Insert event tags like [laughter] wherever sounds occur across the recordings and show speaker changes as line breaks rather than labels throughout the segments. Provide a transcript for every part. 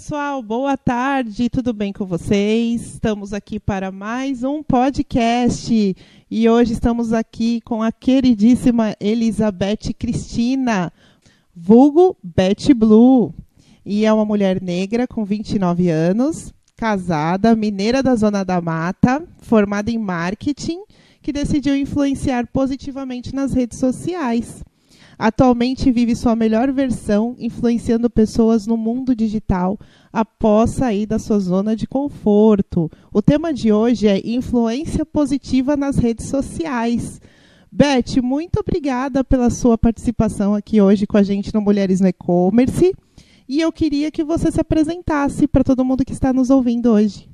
pessoal, boa tarde, tudo bem com vocês? Estamos aqui para mais um podcast e hoje estamos aqui com a queridíssima Elizabeth Cristina, vulgo Betty Blue. E é uma mulher negra com 29 anos, casada, mineira da Zona da Mata, formada em marketing, que decidiu influenciar positivamente nas redes sociais. Atualmente vive sua melhor versão, influenciando pessoas no mundo digital após sair da sua zona de conforto. O tema de hoje é influência positiva nas redes sociais. Beth, muito obrigada pela sua participação aqui hoje com a gente no Mulheres no E-Commerce. E eu queria que você se apresentasse para todo mundo que está nos ouvindo hoje.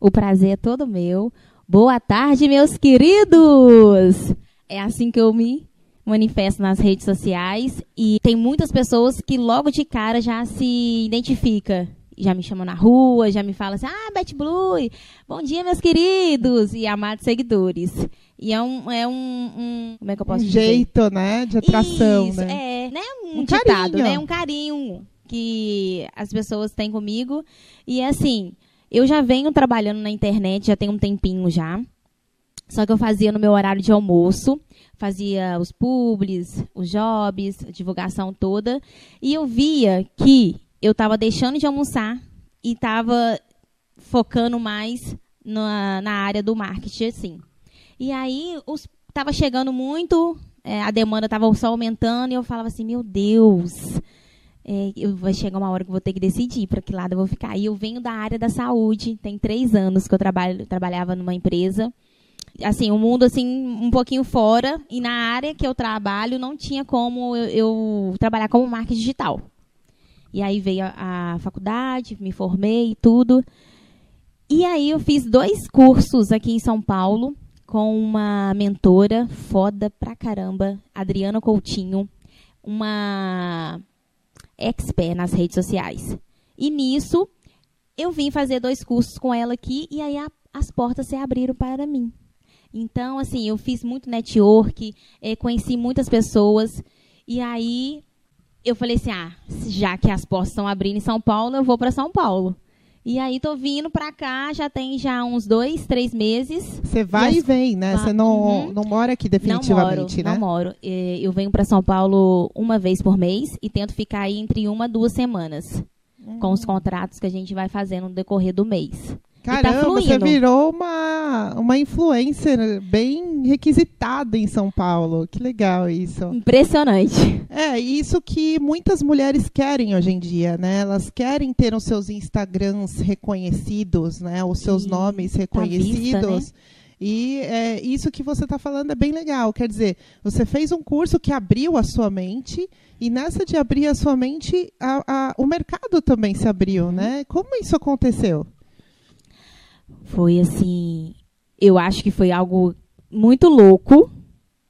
O prazer é todo meu. Boa tarde, meus queridos! É assim que eu me manifesto nas redes sociais e tem muitas pessoas que logo de cara já se identifica. Já me chamam na rua, já me falam assim, ah, Beth Blue, bom dia, meus queridos e amados seguidores. E é um, é um, um como é que eu posso
um
dizer?
jeito, né, de atração,
Isso,
né?
É, né? Um,
Um
ditado,
carinho.
né? Um carinho que as pessoas têm comigo. E assim, eu já venho trabalhando na internet já tem um tempinho já. Só que eu fazia no meu horário de almoço, fazia os publis, os jobs, a divulgação toda, e eu via que eu estava deixando de almoçar e estava focando mais na, na área do marketing, assim. E aí estava chegando muito, é, a demanda estava só aumentando, e eu falava assim, meu Deus, é, eu, vai chegar uma hora que eu vou ter que decidir para que lado eu vou ficar. E eu venho da área da saúde, tem três anos que eu trabalho, trabalhava numa empresa. Assim, um mundo assim um pouquinho fora e na área que eu trabalho não tinha como eu, eu trabalhar como marketing digital. E aí veio a, a faculdade, me formei e tudo. E aí eu fiz dois cursos aqui em São Paulo com uma mentora foda pra caramba, Adriana Coutinho, uma expert nas redes sociais. E nisso, eu vim fazer dois cursos com ela aqui e aí a- as portas se abriram para mim. Então, assim, eu fiz muito network, eh, conheci muitas pessoas e aí eu falei assim, ah, já que as portas estão abrindo em São Paulo, eu vou para São Paulo. E aí tô vindo para cá, já tem já uns dois, três meses.
Você vai
E as-
vem, né? Você não,
Uhum.
não mora aqui
Não
definitivamente,
moro,
né?
não moro. Eh, Eu venho para São Paulo uma vez por mês e tento ficar aí entre uma e duas semanas. Com os contratos que a gente vai fazendo no decorrer do mês. Tá
Caramba, você
fluindo.
virou uma, uma influencer bem requisitada em São Paulo. Que legal isso.
Impressionante.
É, isso que muitas mulheres querem hoje em dia, né? Elas querem ter os seus Instagrams reconhecidos, né? Os seus
Sim,
nomes
tá
reconhecidos.
vista,
E é, isso que você está falando é bem legal. Quer dizer, você fez um curso que abriu a sua mente, e nessa de abrir a sua mente, a- a- o mercado também se abriu, né? Como isso aconteceu?
Foi assim. Eu acho que foi algo muito louco.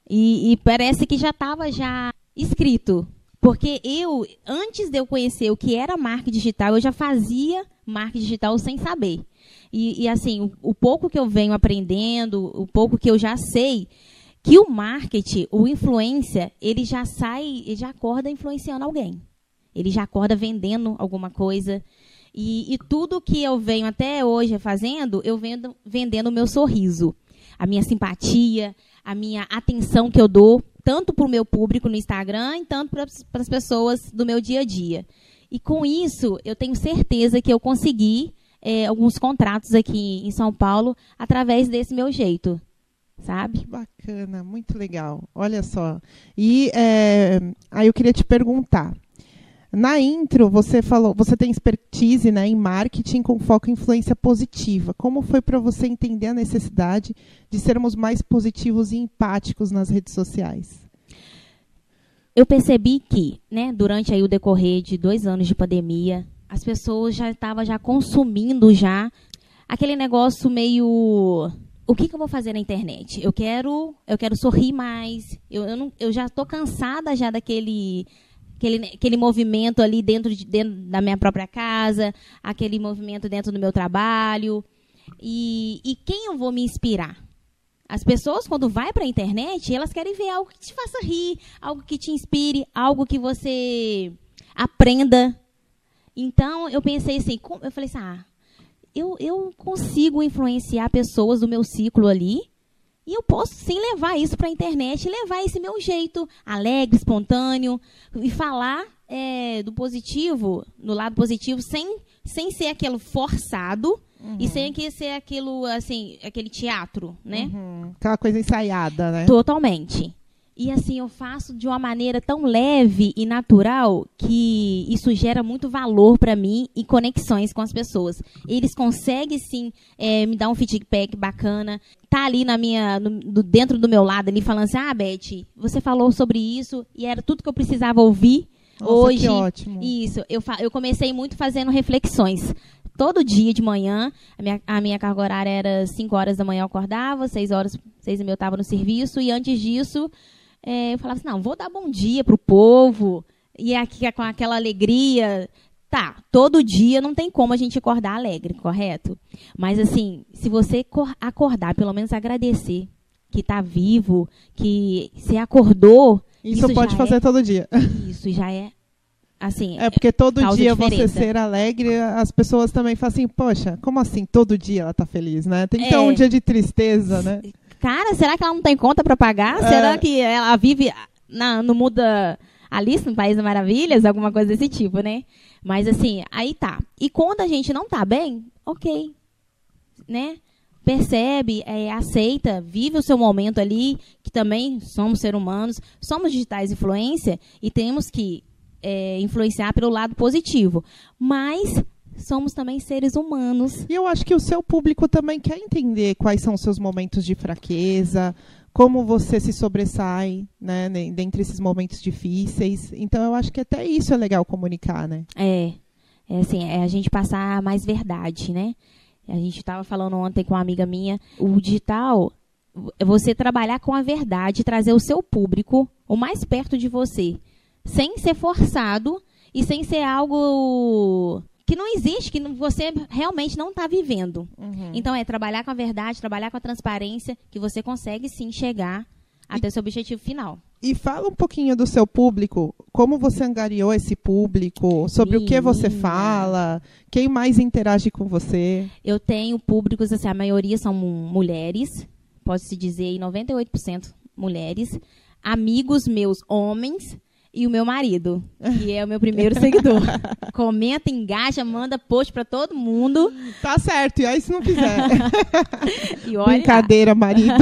E, e parece que já estava já escrito. Porque eu, antes de eu conhecer o que era marketing digital, eu já fazia marketing digital sem saber. E, e, assim, o, o pouco que eu venho aprendendo, o pouco que eu já sei, que o marketing, o influência, ele já sai, ele já acorda influenciando alguém. Ele já acorda vendendo alguma coisa. E, e tudo que eu venho até hoje fazendo, eu vendo, vendendo o meu sorriso. A minha simpatia, a minha atenção que eu dou, tanto para o meu público no Instagram, tanto para as pessoas do meu dia a dia. E com isso, eu tenho certeza que eu consegui eh, alguns contratos aqui em São Paulo através desse meu jeito. Sabe?
Que bacana, muito legal. Olha só. E é, aí eu queria te perguntar. Na intro, você falou, você tem expertise né, em marketing com foco em influência positiva. Como foi para você entender a necessidade de sermos mais positivos e empáticos nas redes sociais?
eu percebi que, né, durante aí o decorrer de dois anos de pandemia, as pessoas já estavam já consumindo já aquele negócio meio o que, que eu vou fazer na internet? Eu quero, eu quero sorrir mais. Eu, eu, não, eu já estou cansada já daquele aquele, aquele movimento ali dentro, de, dentro da minha própria casa, aquele movimento dentro do meu trabalho. E, e quem eu vou me inspirar? As pessoas, quando vai para a internet, elas querem ver algo que te faça rir, algo que te inspire, algo que você aprenda. Então, eu pensei assim, eu falei assim, ah, eu, eu consigo influenciar pessoas do meu ciclo ali, e eu posso sim levar isso para a internet, levar esse meu jeito alegre, espontâneo, e falar é, do positivo, no lado positivo, sem, sem ser aquilo forçado, e sem que ser aquilo, assim, aquele teatro, né?
Uhum. Aquela coisa ensaiada, né?
Totalmente. E assim, eu faço de uma maneira tão leve e natural que isso gera muito valor para mim e conexões com as pessoas. Eles conseguem sim eh, me dar um feedback bacana. Tá ali na minha, no- do- dentro do meu lado ali falando assim, ah, Beth, você falou sobre isso e era tudo que eu precisava ouvir
Nossa,
hoje.
que ótimo.
Isso, eu, eu comecei muito fazendo reflexões. Todo dia de manhã, a minha, a minha carga horária era 5 horas da manhã eu acordava, 6 horas, 6 e meia eu estava no serviço, e antes disso, eh, eu falava assim, não, vou dar bom dia pro povo, e aqui com aquela alegria. Tá, todo dia não tem como a gente acordar alegre, correto? Mas assim, se você cor- acordar, pelo menos agradecer que tá vivo, que você acordou,
Isso,
isso
pode fazer
é-
todo dia. [laughs]
isso já é assim,
É porque todo dia você
diferença.
ser alegre, as pessoas também falam assim, poxa, como assim todo dia ela tá feliz, né? Tem que ter
É.
um dia de tristeza, né? [laughs]
Cara, será que ela não tem conta pra pagar?
É.
Será que ela vive na, no mundo da Alice no País das Maravilhas? Alguma coisa desse tipo, né? Mas assim, aí tá. E quando a gente não tá bem, ok. Né? Percebe, é, aceita, vive o seu momento ali, que também somos seres humanos, somos digitais influência e temos que é, influenciar pelo lado positivo. Mas somos também seres humanos.
E eu acho que o seu público também quer entender quais são os seus momentos de fraqueza, como você se sobressai, né, dentre esses momentos difíceis. Então eu acho que até isso é legal comunicar, né?
É, é assim, é a gente passar mais verdade, né? A gente estava falando ontem com uma amiga minha, o digital é você trabalhar com a verdade, trazer o seu público o mais perto de você, sem ser forçado e sem ser algo que não existe, que você realmente não está vivendo. Então é trabalhar com a verdade, trabalhar com a transparência, que você consegue sim chegar até o seu objetivo final.
E fala um pouquinho do seu público, como você angariou esse público, sobre o que você fala, quem mais interage com você.
Eu tenho públicos, assim, a maioria são mu- mulheres, pode-se dizer aí 98% mulheres, amigos meus homens e o meu marido, que é o meu [laughs] primeiro seguidor. Comenta, engaja, manda post pra todo mundo
Tá certo, e aí se não quiser. [laughs]
e olha.
Brincadeira, marido.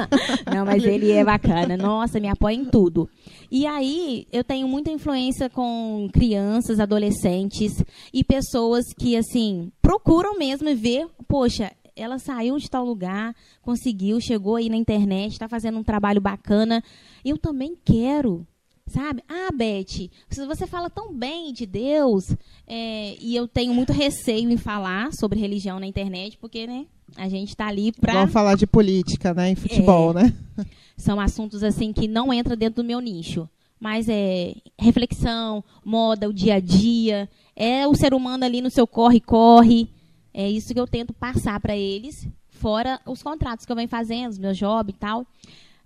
[laughs]
Não, mas ele é bacana. Nossa, me apoia em tudo. E aí, eu tenho muita influência com crianças, adolescentes e pessoas que, assim, procuram mesmo ver, poxa, ela saiu de tal lugar, conseguiu, chegou aí na internet, está fazendo um trabalho bacana. Eu também quero. Sabe? Ah, Beth, você fala tão bem de Deus, é, e eu tenho muito receio em falar sobre religião na internet, porque, né, a gente tá ali pra
Vamos falar de política, né? Em futebol, né? [laughs]
são assuntos assim que não entra dentro do meu nicho. Mas é reflexão, moda, o dia a dia, é o ser humano ali no seu corre-corre. É isso que eu tento passar para eles, fora os contratos que eu venho fazendo, os meus jobs e tal.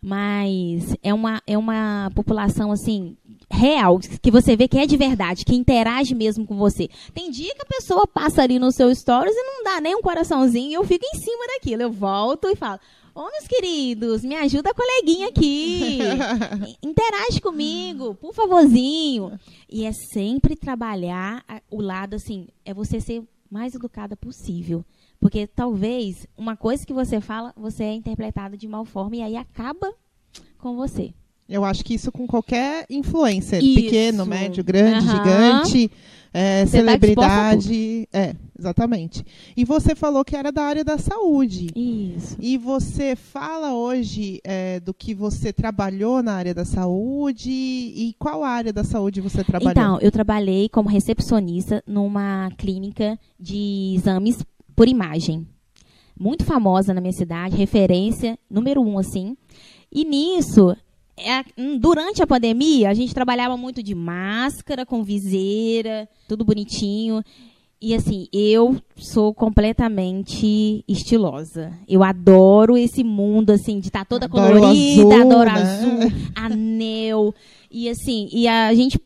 Mas é uma, é uma população assim real, que você vê que é de verdade, que interage mesmo com você. Tem dia que a pessoa passa ali no seu stories e não dá nem um coraçãozinho, e eu fico em cima daquilo. Eu volto e falo: Ô, meus queridos, me ajuda a coleguinha aqui. [laughs] Interage comigo, por favorzinho. E é sempre trabalhar o lado assim, é você ser mais educada possível. Porque talvez uma coisa que você fala, você é interpretada de mal forma e aí acaba com você.
Eu acho que isso com qualquer influencer,
Isso.
pequeno, médio, grande,
Aham.
gigante, é,
tá
celebridade. É, exatamente. E você falou que era da área da saúde.
Isso.
E você fala hoje é, do que você trabalhou na área da saúde e qual área da saúde você trabalhou?
Então, eu trabalhei como recepcionista numa clínica de exames por imagem. Muito famosa na minha cidade, referência número um, assim. E nisso, é, durante a pandemia, a gente trabalhava muito de máscara, com viseira, tudo bonitinho. E assim, eu sou completamente estilosa. Eu adoro esse mundo, assim, de estar toda
Adoro
colorida,
azul,
adoro
né?
azul, [laughs] anel. E assim, e a gente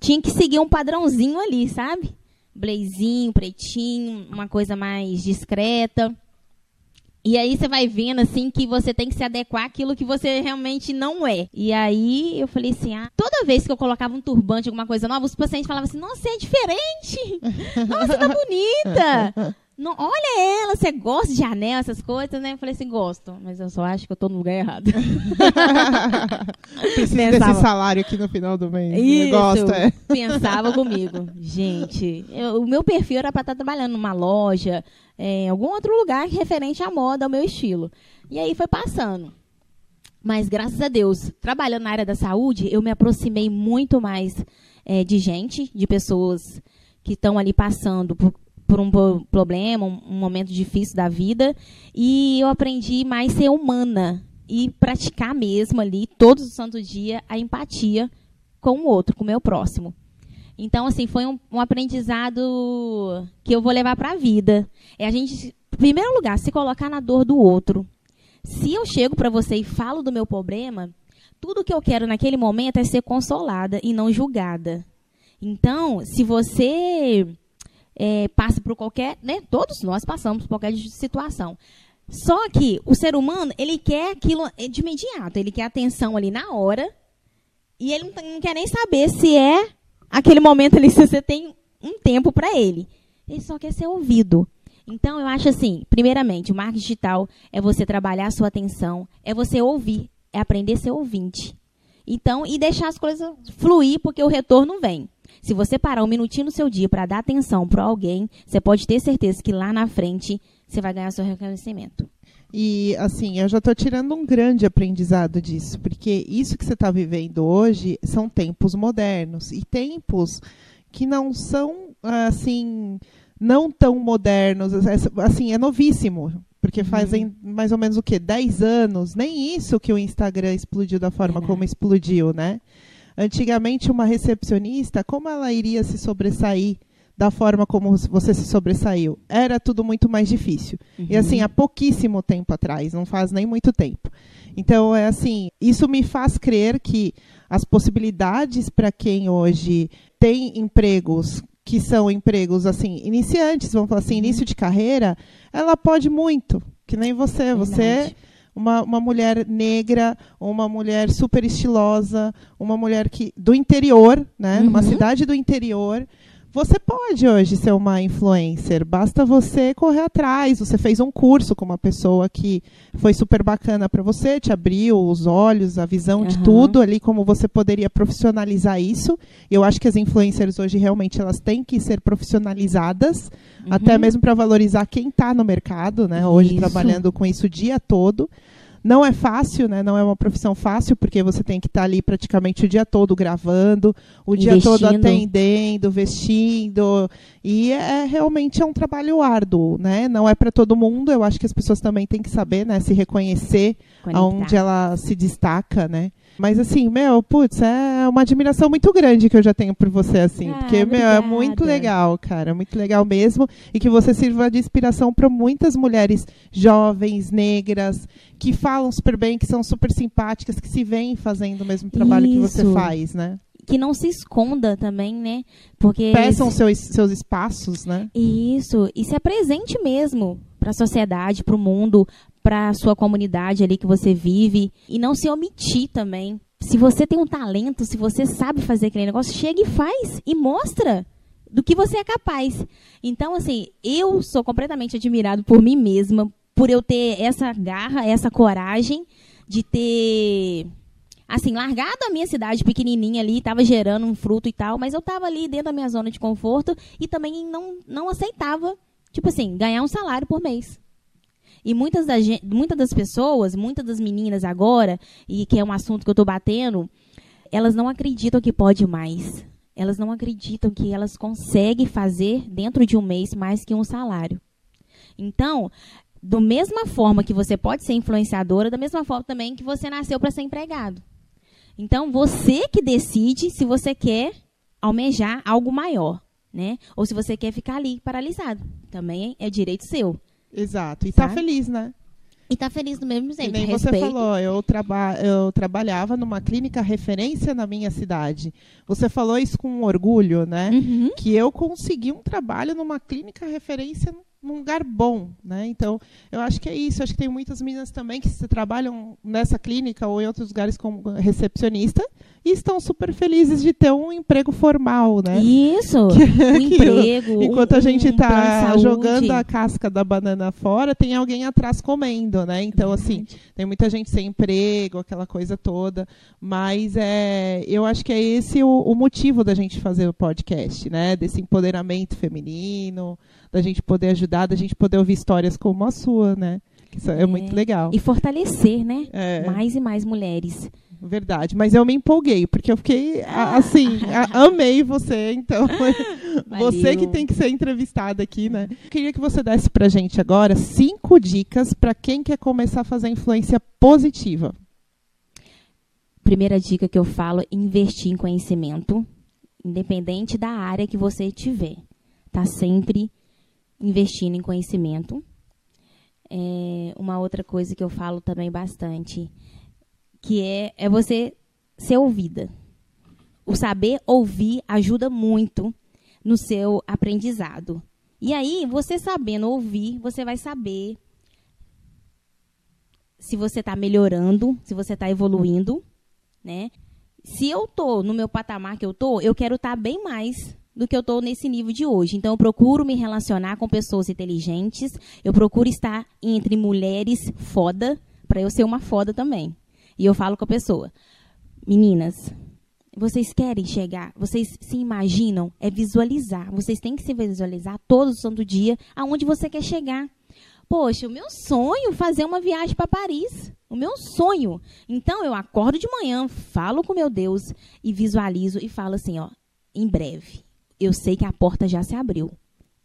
tinha que seguir um padrãozinho ali, sabe? Blazinho, pretinho, uma coisa mais discreta. E aí você vai vendo assim que você tem que se adequar àquilo que você realmente não é. E aí eu falei assim: ah, toda vez que eu colocava um turbante, alguma coisa nova, os pacientes falavam assim: nossa, você é diferente! [laughs] Nossa, tá bonita! [laughs] Não, olha ela, você gosta de anel, essas coisas, né? Eu falei assim, gosto, mas eu só acho que eu tô no lugar errado. [laughs]
Preciso
Pensava.
desse salário aqui no final do mês.
Isso,
Gosto, é.
pensava comigo. Gente, eu- o meu perfil era para estar trabalhando numa loja, em algum outro lugar referente à moda, ao meu estilo. E aí foi passando. Mas graças a Deus, trabalhando na área da saúde, eu me aproximei muito mais eh, de gente, de pessoas que estão ali passando por, por um problema, um, momento difícil da vida. E eu aprendi mais ser humana e praticar mesmo ali, todos os santos dia, a empatia com o outro, com o meu próximo. Então, assim, foi um, um aprendizado que eu vou levar para a vida. É a gente, em primeiro lugar, se colocar na dor do outro. Se eu chego para você e falo do meu problema, tudo que eu quero naquele momento é ser consolada e não julgada. Então, se você é, passa por qualquer, né? Todos nós passamos por qualquer situação. Só que o ser humano, ele quer aquilo de imediato, ele quer atenção ali na hora, e ele não, não quer nem saber se é aquele momento ali, [laughs] se você tem um tempo para ele. Ele só quer ser ouvido. Então, eu acho assim, primeiramente, o marketing digital é você trabalhar a sua atenção, é você ouvir, é aprender a ser ouvinte. Então, e deixar as coisas fluir, porque o retorno vem. Se você parar um minutinho no seu dia para dar atenção para alguém, você pode ter certeza que lá na frente você vai ganhar seu reconhecimento.
E, assim, eu já estou tirando um grande aprendizado disso, porque isso que você está vivendo hoje são tempos modernos e tempos que não são, assim, não tão modernos. Assim, é novíssimo, porque fazem mais ou menos o quê? 10 anos. Nem isso que o Instagram explodiu da forma
Verdade.
como explodiu, né? Antigamente, uma recepcionista, como ela iria se sobressair da forma como você se sobressaiu? Era tudo muito mais difícil. E assim, há pouquíssimo tempo atrás, não faz nem muito tempo. Então, é assim, isso me faz crer que as possibilidades para quem hoje tem empregos que são empregos assim, iniciantes, vamos falar assim, início de carreira, ela pode muito. Que nem você. Você
Verdade.
Uma, uma mulher negra, uma mulher super estilosa, uma mulher que do interior, né? Numa
Uhum.
cidade do interior. Você pode hoje ser uma influencer, basta você correr atrás. Você fez um curso com uma pessoa que foi super bacana para você, te abriu os olhos, a visão de
Aham.
tudo ali, como você poderia profissionalizar isso. Eu acho que as influencers hoje realmente elas têm que ser profissionalizadas, até mesmo para valorizar quem está no mercado, né? Hoje
Isso.
trabalhando com isso o dia todo. Não é fácil, né? Não é uma profissão fácil, porque você tem que estar ali praticamente o dia todo gravando, o dia todo atendendo, vestindo. E é realmente é um trabalho árduo, né? Não é para todo mundo. Eu acho que as pessoas também têm que saber, né? Se reconhecer
Conectar.
aonde ela se destaca, né? Mas assim, meu, putz, é uma admiração muito grande que eu já tenho por você, assim.
Ah,
porque, meu, é
obrigada.
muito legal, cara. Muito legal mesmo. E que você sirva de inspiração para muitas mulheres jovens, negras, que falam super bem, que são super simpáticas, que se veem fazendo o mesmo trabalho que você
Isso.
faz, né?
Que não se esconda também, né? Porque
Peçam seus, seus espaços, né?
Isso, e se apresente mesmo para a sociedade, para o mundo, para a sua comunidade ali que você vive e não se omitir também. Se você tem um talento, se você sabe fazer aquele negócio, chega e faz e mostra do que você é capaz. Então, assim, eu sou completamente admirado por mim mesma, por eu ter essa garra, essa coragem de ter assim, largado a minha cidade pequenininha ali, estava gerando um fruto e tal, mas eu estava ali dentro da minha zona de conforto e também não, não aceitava, tipo assim, ganhar um salário por mês. E muitas, da gen- muitas das pessoas, muitas das meninas agora, e que é um assunto que eu estou batendo, elas não acreditam que pode mais. Elas não acreditam que elas conseguem fazer dentro de um mês mais que um salário. Então, da mesma forma que você pode ser influenciadora, da mesma forma também que você nasceu para ser empregado. Então, você que decide se você quer almejar algo maior, né? Ou se você quer ficar ali paralisado. Também é direito seu.
Exato. E tá
Sabe?
feliz, né?
E tá feliz do mesmo jeito.
nem
Respeito.
você falou, eu, traba eu trabalhava numa clínica referência na minha cidade. Você falou isso com orgulho, né?
Uhum.
Que eu consegui um trabalho numa clínica referência num- lugar bom, né? Então, eu acho que é isso. Eu acho que tem muitas meninas também que se trabalham nessa clínica ou em outros lugares como recepcionista e estão super felizes de ter um emprego formal, né?
Isso. [laughs] Um
que
emprego.
Enquanto
um,
a gente
um
está
saúde.
jogando a casca da banana fora, tem alguém atrás comendo, né? Então, assim, tem muita gente sem emprego, aquela coisa toda. Mas é, eu acho que é esse o, o motivo da gente fazer o podcast, né? Desse empoderamento feminino, da gente poder ajudar, da gente poder ouvir histórias como a sua, né? Que Isso é,
É.
muito legal.
E fortalecer, né?
É.
Mais e mais mulheres.
Verdade, mas eu me empolguei, porque eu fiquei, a- assim, a- amei você, então, [laughs] você que tem que ser entrevistada aqui, né? Queria que você desse pra gente agora cinco dicas para quem quer começar a fazer influência positiva.
Primeira dica que eu falo investir em conhecimento, independente da área que você tiver. Tá sempre investindo em conhecimento. É, uma outra coisa que eu falo também bastante, que é, é você ser ouvida. O saber ouvir ajuda muito no seu aprendizado. E aí, você sabendo ouvir, você vai saber se você está melhorando, se você está evoluindo, né? Se eu tô no meu patamar que eu tô, eu quero estar bem mais do que eu tô nesse nível de hoje. Então eu procuro me relacionar com pessoas inteligentes, eu procuro estar entre mulheres foda, para eu ser uma foda também. E eu falo com a pessoa: "Meninas, vocês querem chegar, vocês se imaginam, é visualizar. Vocês têm que se visualizar todo santo dia aonde você quer chegar. Poxa, o meu sonho é fazer uma viagem para Paris. O meu sonho. Então eu acordo de manhã, falo com meu Deus e visualizo e falo assim, ó, em breve. Eu sei que a porta já se abriu.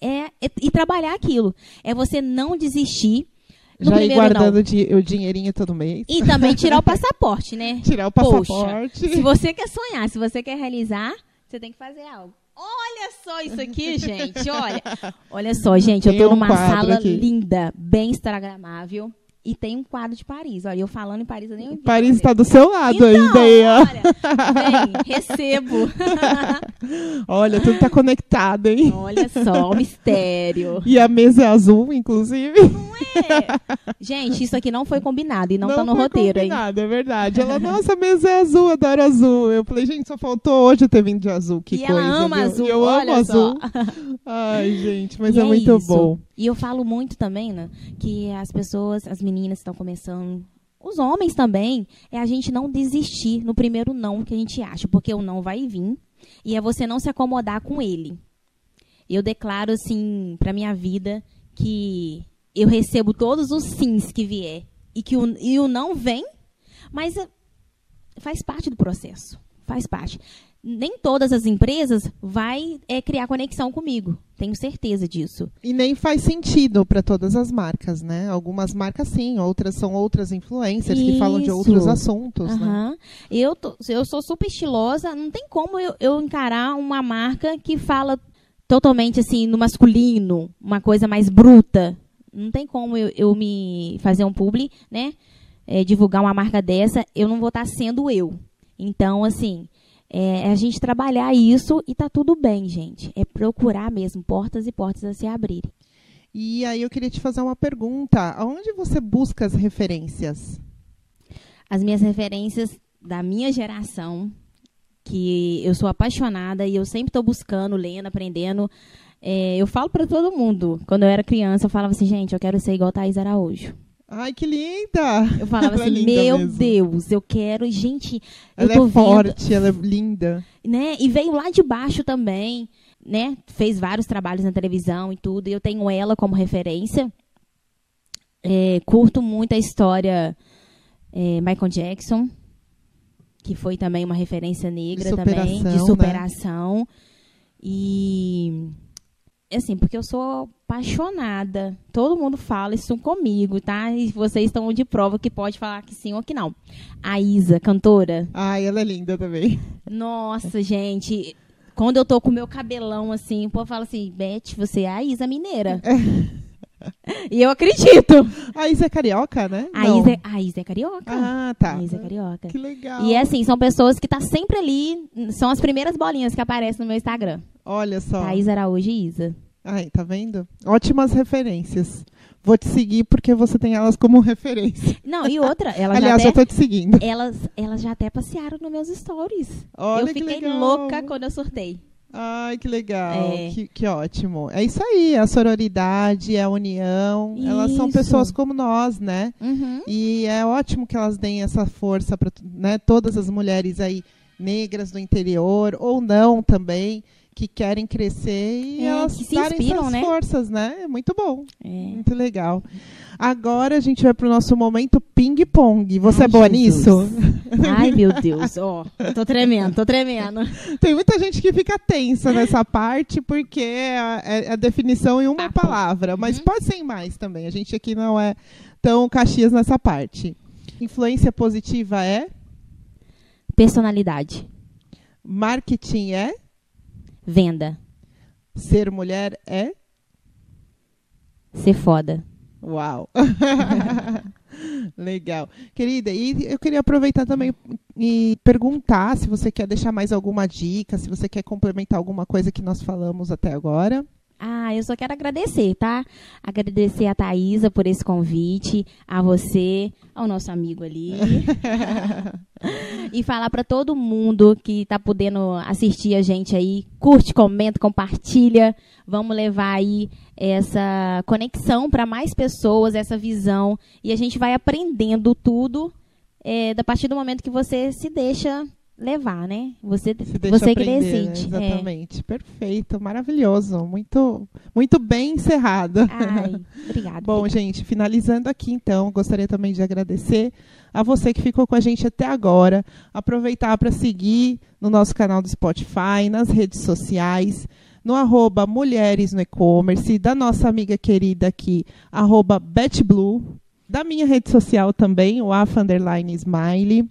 É, é- e trabalhar aquilo. É você não desistir. No
Já ir
não.
guardando di- o dinheirinho todo mês.
E também tirar o [laughs] passaporte, né?
Tirar o
Poxa,
passaporte.
Se você quer sonhar, se você quer realizar, você tem que fazer algo. Olha só isso aqui, [laughs] gente. Olha. Olha só, gente. Eu
um
numa sala
aqui.
linda, bem instagramável. E tem um quadro de Paris. Olha, eu falando em Paris, eu nem ouvi.
Paris está do seu lado
então,
ainda.
Olha, vem, [laughs] recebo.
Olha, tudo tá conectado, hein?
olha só, o mistério.
E a mesa é azul, inclusive.
É. Gente, isso aqui não foi combinado e não, tá no
foi
roteiro, hein?
combinado, é verdade. Ela, nossa, a mesa é azul, adoro azul. Eu falei, gente, só faltou hoje eu ter vindo de azul. Que
e
coisa,
ela ama
viu?
azul.
E eu amo azul. Ai, gente, mas
E
é, muito
isso.
bom.
E eu falo muito também, né, que as pessoas, as meninas estão começando, os homens também, é a gente não desistir no primeiro não que a gente acha, porque o não vai vir e é você não se acomodar com ele. Eu declaro assim para minha vida que eu recebo todos os sims que vier e que o, e o não vem, mas é, faz parte do processo, faz parte. Nem todas as empresas vai é, criar conexão comigo, tenho certeza disso.
E nem faz sentido para todas as marcas, né? Algumas marcas sim, outras são outras influencers que falam de outros assuntos, né?
Aham. Eu, tô- eu sou super estilosa, não tem como eu, eu encarar uma marca que fala totalmente assim no masculino, uma coisa mais bruta. Não tem como eu, eu me fazer um publi, né? É, divulgar uma marca dessa, eu não vou estar sendo eu. Então, assim, é a gente trabalhar isso e tá tudo bem, gente. É procurar mesmo portas e portas a se abrirem.
E aí eu queria te fazer uma pergunta. Aonde você busca as referências?
as minhas referências da minha geração, que eu sou apaixonada e eu sempre estou buscando, lendo, aprendendo. É, eu falo para todo mundo. Quando eu era criança, eu falava assim, gente, eu quero ser igual Thaís Araújo.
Ai, que linda!
Eu falava
Ela é
assim,
linda
meu
mesmo.
Deus, eu quero. Gente, eu
Ela é
vendo,
forte, ela é linda.
né? E veio lá de baixo também, né? Fez vários trabalhos na televisão e tudo. E eu tenho ela como referência. É, curto muito a história é, Michael Jackson, que foi também uma referência negra também,
superação,
de
né?
superação. E assim, porque eu sou apaixonada. Todo mundo fala isso comigo, tá? E vocês estão de prova que pode falar que sim ou que não. A Isa, cantora,
Ai, ela é linda também.
nossa, gente. Quando eu tô com o meu cabelão assim, o povo fala assim, Beth, você é a Isa Mineira. [laughs] E eu acredito.
A Isa é carioca, né?
A. Isa, é- a Isa é carioca.
Ah, tá.
A Isa é carioca.
Que legal.
E é assim, são pessoas que tá sempre ali, são as primeiras bolinhas que aparecem no meu Instagram.
Olha só.
Thaís Araújo e Isa.
Ai, tá vendo? Ótimas referências. Vou te seguir porque você tem elas como [laughs] referência.
Não, e outra, elas
Aliás,
já
eu
até,
tô te seguindo.
elas, elas já até passearam nos meus stories.
Olha
eu
que
fiquei louca quando eu surtei.
Ai, que legal.
É.
Que, que ótimo. É isso aí, a sororidade, a união. Elas são
Isso.
pessoas como nós, né?
Uhum.
E é ótimo que elas deem essa força para né, todas as mulheres aí negras do interior, ou não também, que querem crescer e
É,
elas
que se
darem
inspiram,
essas
né?
forças, né? É muito bom.
É.
Muito legal. Agora a gente vai pro nosso momento ping-pong. Você
Ai,
é boa
Jesus.
nisso?
Ai, meu Deus, ó. tô tremendo, tô tremendo.
Tem muita gente que fica tensa nessa parte porque é a, é a definição em uma palavra, mas
Uhum.
pode ser em mais também. A gente aqui não é tão caxias nessa parte. Influência positiva é?
Personalidade.
Marketing é?
Venda.
Ser mulher é?
Ser foda.
Uau! [laughs] Legal. Querida, e eu queria aproveitar também e perguntar se você quer deixar mais alguma dica, se você quer complementar alguma coisa que nós falamos até agora.
Ah, eu só quero agradecer, tá? Agradecer a Thaisa por esse convite, a você, ao nosso amigo ali. [laughs] e falar pra todo mundo que tá podendo assistir a gente aí, curte, comenta, compartilha. Vamos levar aí essa conexão para mais pessoas, essa visão. E a gente vai aprendendo tudo é, da partir do momento que você se deixa levar, né? Você, você que
aprender, né?
É.
Exatamente. Perfeito, maravilhoso. Muito, muito bem encerrado.
Ai, [laughs] obrigada.
Bom, gente, finalizando aqui então, gostaria também de agradecer a você que ficou com a gente até agora. Aproveitar para seguir no nosso canal do Spotify, nas redes sociais, no arroba Mulheres no E-Commerce, da nossa amiga querida aqui, arroba BetBlue, da minha rede social também, o Underline Smiley.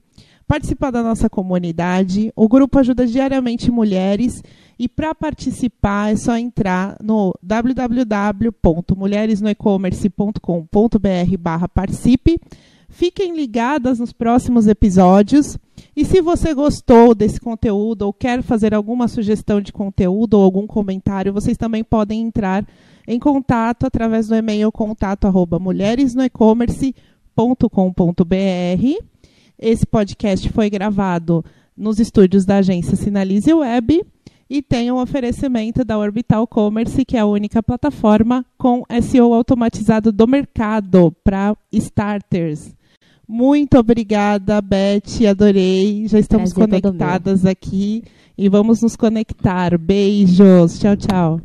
Participar da nossa comunidade. O grupo ajuda diariamente mulheres e para participar é só entrar no www.mulheresnoecommerce.com.br barra participe. Fiquem ligadas nos próximos episódios. E se você gostou desse conteúdo ou quer fazer alguma sugestão de conteúdo ou algum comentário, vocês também podem entrar em contato através do e-mail contato arroba mulheresnoecommerce.com.br. Esse podcast foi gravado nos estúdios da agência Sinalize Web e tem um oferecimento da Orbital Commerce, que é a única plataforma com SEO automatizado do mercado para starters. Muito obrigada, Beth, adorei. Já estamos
Prazer
conectadas aqui e vamos nos conectar. Beijos. Tchau, tchau.